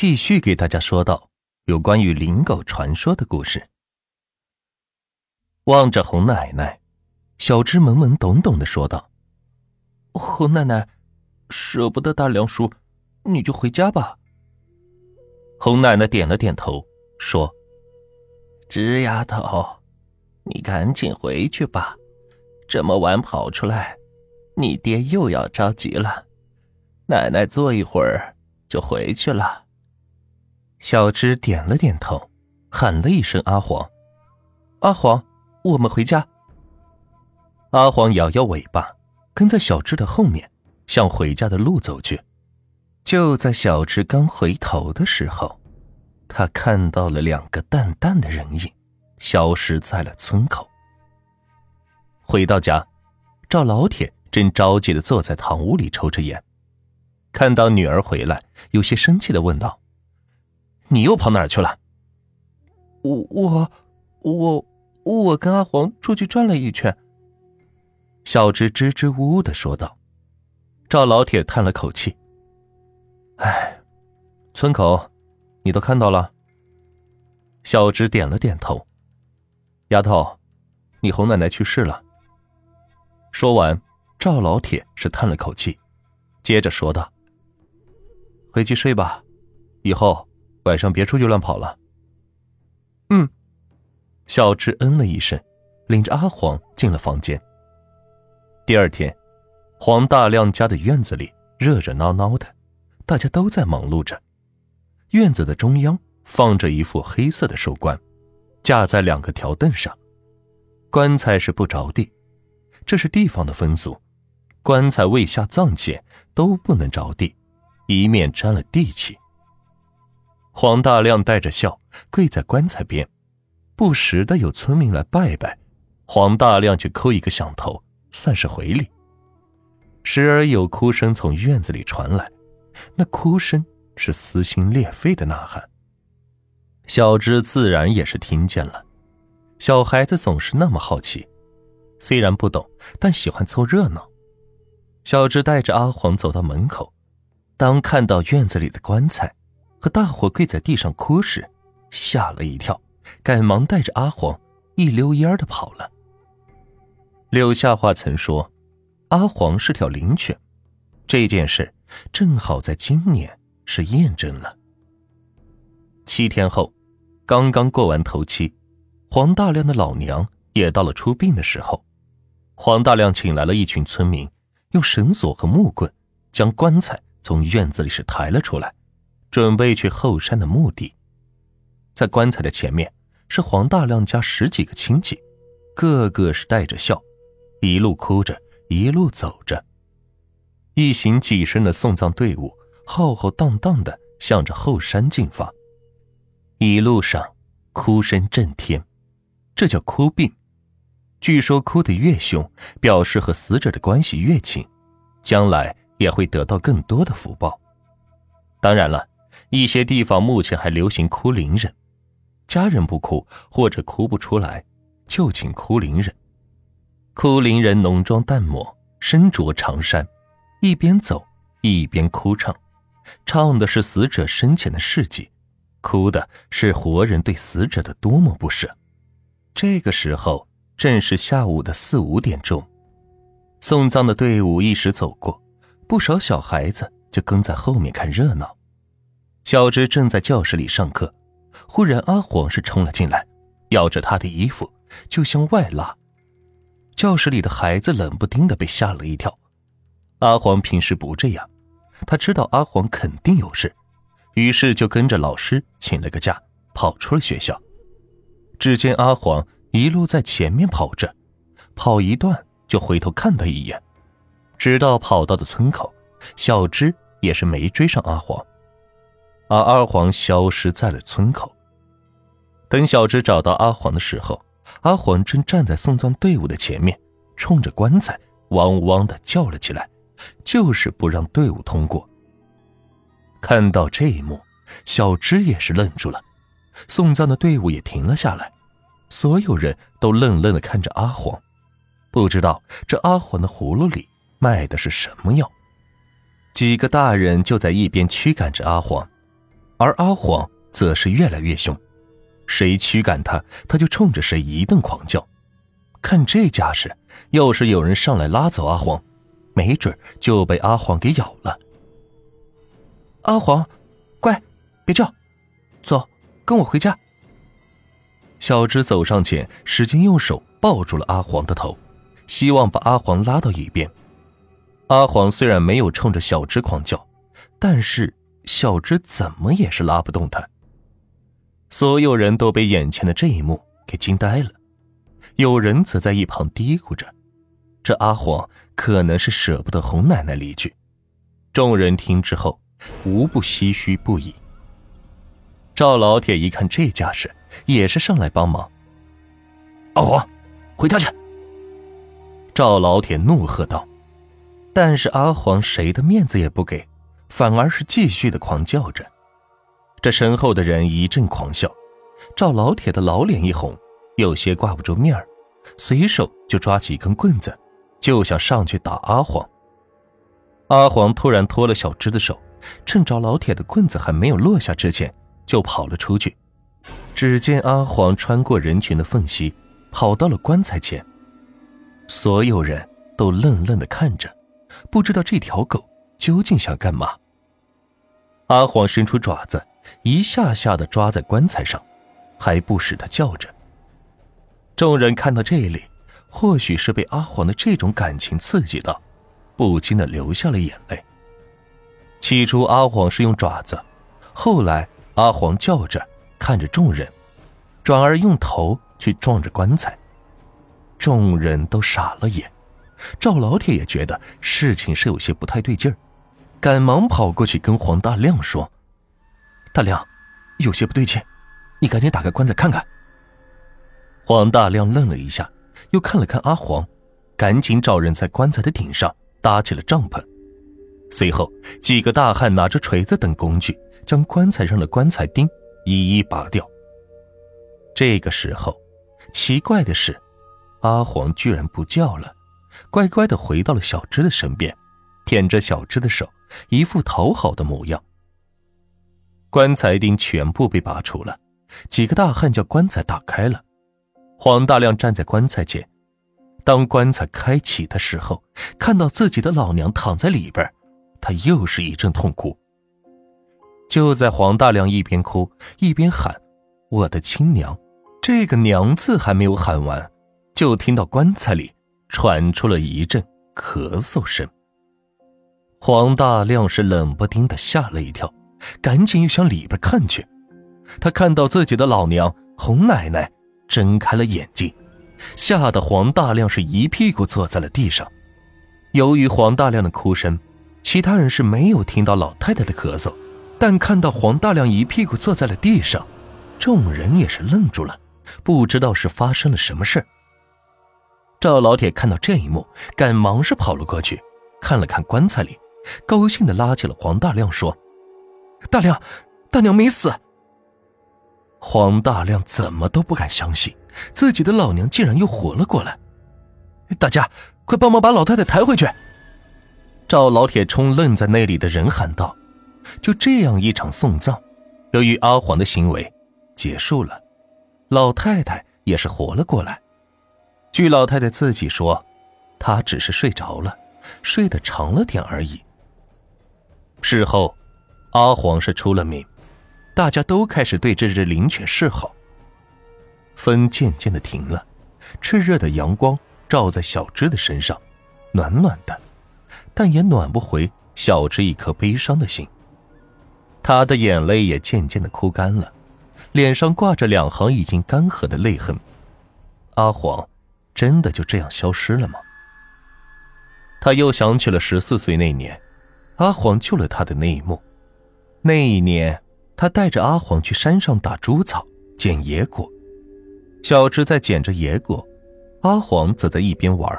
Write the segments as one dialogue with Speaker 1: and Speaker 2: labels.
Speaker 1: 继续给大家说到有关于灵狗传说的故事。望着红奶奶，小芝懵懵懂懂的说道：“
Speaker 2: 红奶奶，舍不得大梁叔，你就回家吧。”
Speaker 1: 红奶奶点了点头，说：“
Speaker 3: 芝丫头，你赶紧回去吧，这么晚跑出来，你爹又要着急了。奶奶坐一会儿就回去了。”
Speaker 1: 小芝点了点头，喊了一声：“阿黄，阿黄。”我们回家。阿黄摇摇尾巴，跟在小芝的后面，向回家的路走去。就在小芝刚回头的时候，他看到了两个淡淡的人影，消失在了村口。回到家，赵老铁正着急的坐在堂屋里抽着烟，看到女儿回来，有些生气的问道：“你又跑哪儿去了？”“
Speaker 2: 我我我。”我跟阿黄出去转了一圈。
Speaker 1: 小芝支支吾吾的说道。赵老铁叹了口气：“哎，村口，你都看到了。”小芝点了点头：“丫头，你洪奶奶去世了。”说完，赵老铁是叹了口气，接着说道：“回去睡吧，以后晚上别出去乱跑了。”
Speaker 2: 嗯。
Speaker 1: 小智嗯了一声，领着阿黄进了房间。第二天，黄大亮家的院子里热热闹闹的，大家都在忙碌着。院子的中央放着一副黑色的寿棺，架在两个条凳上。棺材是不着地，这是地方的风俗，棺材未下葬前都不能着地，以免沾了地气。黄大亮带着笑跪在棺材边。不时的有村民来拜拜，黄大亮去叩一个响头，算是回礼。时而有哭声从院子里传来，那哭声是撕心裂肺的呐喊。小芝自然也是听见了。小孩子总是那么好奇，虽然不懂，但喜欢凑热闹。小芝带着阿黄走到门口，当看到院子里的棺材和大伙跪在地上哭时，吓了一跳。赶忙带着阿黄一溜烟的跑了。柳下话曾说，阿黄是条灵犬，这件事正好在今年是验证了。七天后，刚刚过完头七，黄大亮的老娘也到了出殡的时候。黄大亮请来了一群村民，用绳索和木棍将棺材从院子里是抬了出来，准备去后山的墓地。在棺材的前面。是黄大亮家十几个亲戚，个个是带着笑，一路哭着，一路走着。一行几十人的送葬队伍浩浩荡荡的向着后山进发。一路上哭声震天，这叫哭病。据说哭得越凶，表示和死者的关系越亲，将来也会得到更多的福报。当然了，一些地方目前还流行哭灵人。家人不哭或者哭不出来，就请哭灵人。哭灵人浓妆淡抹，身着长衫，一边走一边哭唱，唱的是死者生前的事迹，哭的是活人对死者的多么不舍。这个时候正是下午的四五点钟，送葬的队伍一时走过，不少小孩子就跟在后面看热闹。小芝正在教室里上课。忽然，阿黄是冲了进来，咬着他的衣服就向外拉。教室里的孩子冷不丁的被吓了一跳。阿黄平时不这样，他知道阿黄肯定有事，于是就跟着老师请了个假，跑出了学校。只见阿黄一路在前面跑着，跑一段就回头看他一眼，直到跑到的村口，小芝也是没追上阿黄。而阿黄消失在了村口。等小芝找到阿黄的时候，阿黄正站在送葬队伍的前面，冲着棺材汪汪的叫了起来，就是不让队伍通过。看到这一幕，小芝也是愣住了，送葬的队伍也停了下来，所有人都愣愣的看着阿黄，不知道这阿黄的葫芦里卖的是什么药。几个大人就在一边驱赶着阿黄。而阿黄则是越来越凶，谁驱赶他，他就冲着谁一顿狂叫。看这架势，要是有人上来拉走阿黄，没准就被阿黄给咬了。
Speaker 2: 阿黄，乖，别叫，走，跟我回家。
Speaker 1: 小芝走上前，使劲用手抱住了阿黄的头，希望把阿黄拉到一边。阿黄虽然没有冲着小芝狂叫，但是小芝怎么也是拉不动他。所有人都被眼前的这一幕给惊呆了，有人则在一旁嘀咕着：“这阿黄可能是舍不得洪奶奶离去。”众人听之后，无不唏嘘不已。赵老铁一看这架势，也是上来帮忙。
Speaker 3: 阿黄，回家去！
Speaker 1: 赵老铁怒喝道。但是阿黄谁的面子也不给，反而是继续的狂叫着。这身后的人一阵狂笑，赵老铁的老脸一红，有些挂不住面儿，随手就抓起一根棍子，就想上去打阿黄。阿黄突然拖了小芝的手，趁着老铁的棍子还没有落下之前，就跑了出去。只见阿黄穿过人群的缝隙，跑到了棺材前，所有人都愣愣的看着。不知道这条狗究竟想干嘛。阿黄伸出爪子，一下下的抓在棺材上，还不时的叫着。众人看到这里，或许是被阿黄的这种感情刺激到，不禁的流下了眼泪。起初阿黄是用爪子，后来阿黄叫着看着众人，转而用头去撞着棺材，众人都傻了眼。赵老铁也觉得事情是有些不太对劲儿，赶忙跑过去跟黄大亮说：“大亮，有些不对劲，你赶紧打开棺材看看。”黄大亮愣了一下，又看了看阿黄，赶紧找人在棺材的顶上搭起了帐篷。随后，几个大汉拿着锤子等工具，将棺材上的棺材钉一一拔掉。这个时候，奇怪的是，阿黄居然不叫了。乖乖的回到了小芝的身边，舔着小芝的手，一副讨好的模样。棺材钉全部被拔出了，几个大汉将棺材打开了。黄大亮站在棺材前，当棺材开启的时候，看到自己的老娘躺在里边，他又是一阵痛哭。就在黄大亮一边哭一边喊：“我的亲娘！”这个“娘”字还没有喊完，就听到棺材里。传出了一阵咳嗽声。黄大亮是冷不丁的吓了一跳，赶紧又向里边看去。他看到自己的老娘洪奶奶睁开了眼睛，吓得黄大亮是一屁股坐在了地上。由于黄大亮的哭声，其他人是没有听到老太太的咳嗽，但看到黄大亮一屁股坐在了地上，众人也是愣住了，不知道是发生了什么事赵老铁看到这一幕，赶忙是跑了过去，看了看棺材里，高兴的拉起了黄大亮说：“大亮，大娘没死。”黄大亮怎么都不敢相信，自己的老娘竟然又活了过来。大家快帮忙把老太太抬回去！赵老铁冲愣在那里的人喊道：“就这样一场送葬，由于阿黄的行为结束了，老太太也是活了过来。”据老太太自己说，她只是睡着了，睡得长了点而已。事后，阿黄是出了名，大家都开始对这只灵犬示好。风渐渐的停了，炽热的阳光照在小芝的身上，暖暖的，但也暖不回小芝一颗悲伤的心。她的眼泪也渐渐的哭干了，脸上挂着两行已经干涸的泪痕。阿黄。真的就这样消失了吗？他又想起了十四岁那年，阿黄救了他的那一幕。那一年，他带着阿黄去山上打猪草、捡野果。小芝在捡着野果，阿黄则在一边玩，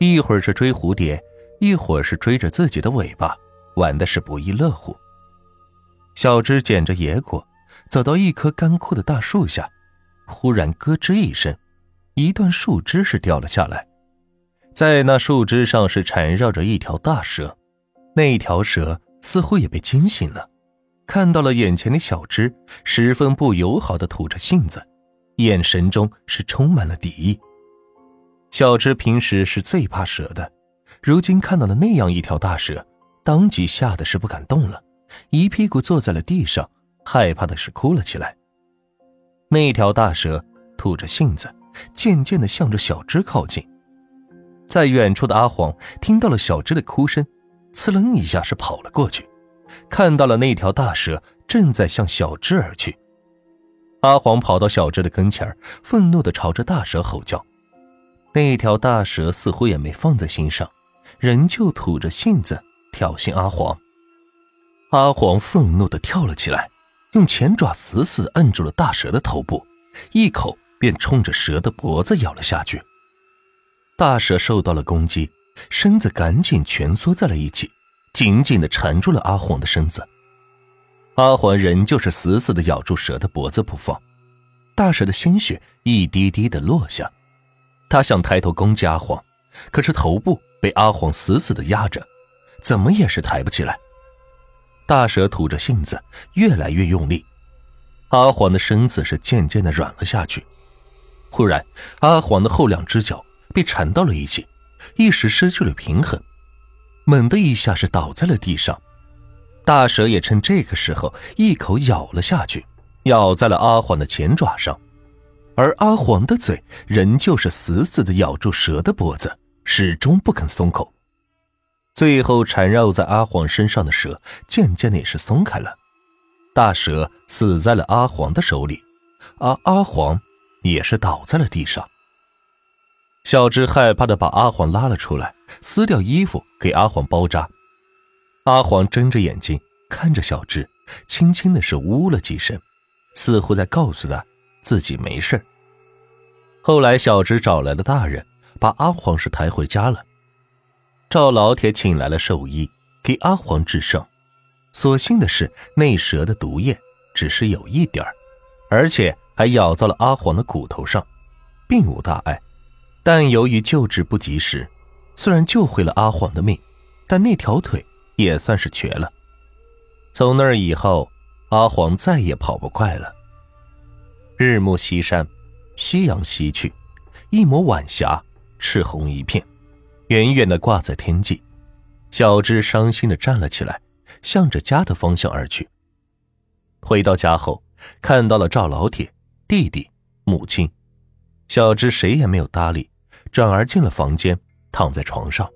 Speaker 1: 一会儿是追蝴蝶，一会儿是追着自己的尾巴，玩的是不亦乐乎。小芝捡着野果，走到一棵干枯的大树下，忽然咯吱一声。一段树枝是掉了下来，在那树枝上是缠绕着一条大蛇，那一条蛇似乎也被惊醒了，看到了眼前的小芝，十分不友好的吐着信子，眼神中是充满了敌意。小芝平时是最怕蛇的，如今看到了那样一条大蛇，当即吓得是不敢动了，一屁股坐在了地上，害怕的是哭了起来。那条大蛇吐着信子，渐渐的向着小芝靠近。在远处的阿黄听到了小芝的哭声，呲楞一下是跑了过去。看到了那条大蛇正在向小智而去，阿黄跑到小智的跟前愤怒地朝着大蛇吼叫。那条大蛇似乎也没放在心上，仍旧吐着信子挑衅阿黄。阿黄愤怒地跳了起来，用前爪死死摁住了大蛇的头部，一口便冲着蛇的脖子咬了下去。大蛇受到了攻击，身子赶紧蜷缩在了一起。紧紧的缠住了阿黄的身子，阿黄仍旧是死死的咬住蛇的脖子不放，大蛇的鲜血一滴滴的落下，他想抬头攻击阿黄，可是头部被阿黄死死的压着，怎么也是抬不起来。大蛇吐着信子，越来越用力，阿黄的身子是渐渐的软了下去。忽然，阿黄的后两只脚被缠到了一起，一时失去了平衡。猛的一下是倒在了地上，大蛇也趁这个时候一口咬了下去，咬在了阿黄的前爪上，而阿黄的嘴仍旧是死死的咬住蛇的脖子，始终不肯松口。最后缠绕在阿黄身上的蛇渐渐的也是松开了，大蛇死在了阿黄的手里，而阿黄也是倒在了地上。小芝害怕的把阿黄拉了出来，撕掉衣服给阿黄包扎。阿黄睁着眼睛看着小芝，轻轻的是呜了几声，似乎在告诉他自己没事。后来小芝找来了大人，把阿黄是抬回家了。赵老铁请来了兽医，给阿黄治伤。所幸的是，那蛇的毒液只是有一点，而且还咬到了阿黄的骨头上，并无大碍。但由于救治不及时，虽然救回了阿黄的命，但那条腿也算是瘸了。从那以后，阿黄再也跑不快了。日暮西山，夕阳西去，一抹晚霞，赤红一片，远远的挂在天际。小芝伤心的站了起来，向着家的方向而去。回到家后，看到了赵老铁、弟弟、母亲，小芝谁也没有搭理。转而进了房间，躺在床上。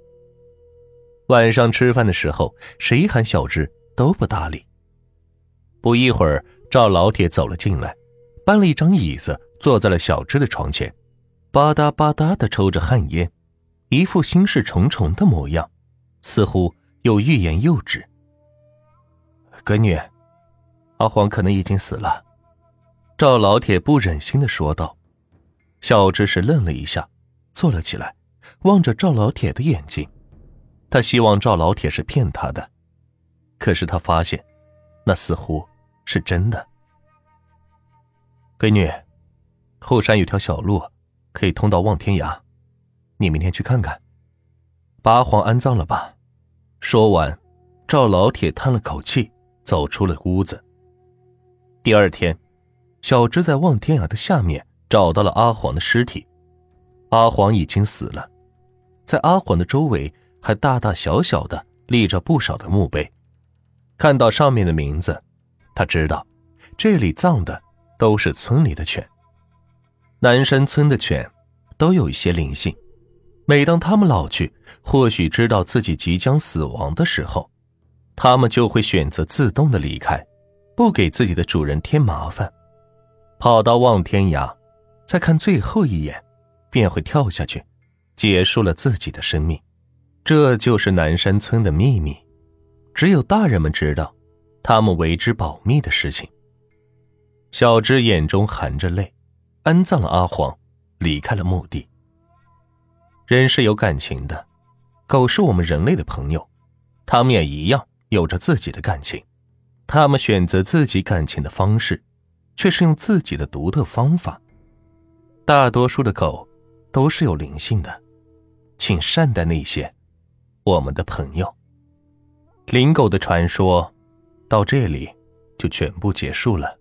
Speaker 1: 晚上吃饭的时候，谁喊小芝都不搭理。不一会儿，赵老铁走了进来，搬了一张椅子坐在了小芝的床前，吧嗒吧嗒的抽着旱烟，一副心事重重的模样，似乎又欲言又止。闺女，阿黄可能已经死了。赵老铁不忍心的说道。小芝是愣了一下。坐了起来，望着赵老铁的眼睛，他希望赵老铁是骗他的，可是他发现，那似乎是真的。闺女，后山有条小路，可以通到望天涯，你明天去看看，把阿黄安葬了吧。说完，赵老铁叹了口气，走出了屋子。第二天，小芝在望天涯的下面找到了阿黄的尸体。阿黄已经死了，在阿黄的周围还大大小小的立着不少的墓碑。看到上面的名字，他知道这里葬的都是村里的犬。南山村的犬都有一些灵性，每当他们老去，或许知道自己即将死亡的时候，他们就会选择自动的离开，不给自己的主人添麻烦，跑到望天涯，再看最后一眼。便会跳下去，结束了自己的生命。这就是南山村的秘密，只有大人们知道，他们为之保密的事情。小芝眼中含着泪，安葬了阿黄，离开了墓地。人是有感情的，狗是我们人类的朋友，他们也一样有着自己的感情。他们选择自己感情的方式，却是用自己的独特方法。大多数的狗。都是有灵性的，请善待那些我们的朋友。灵狗的传说到这里就全部结束了。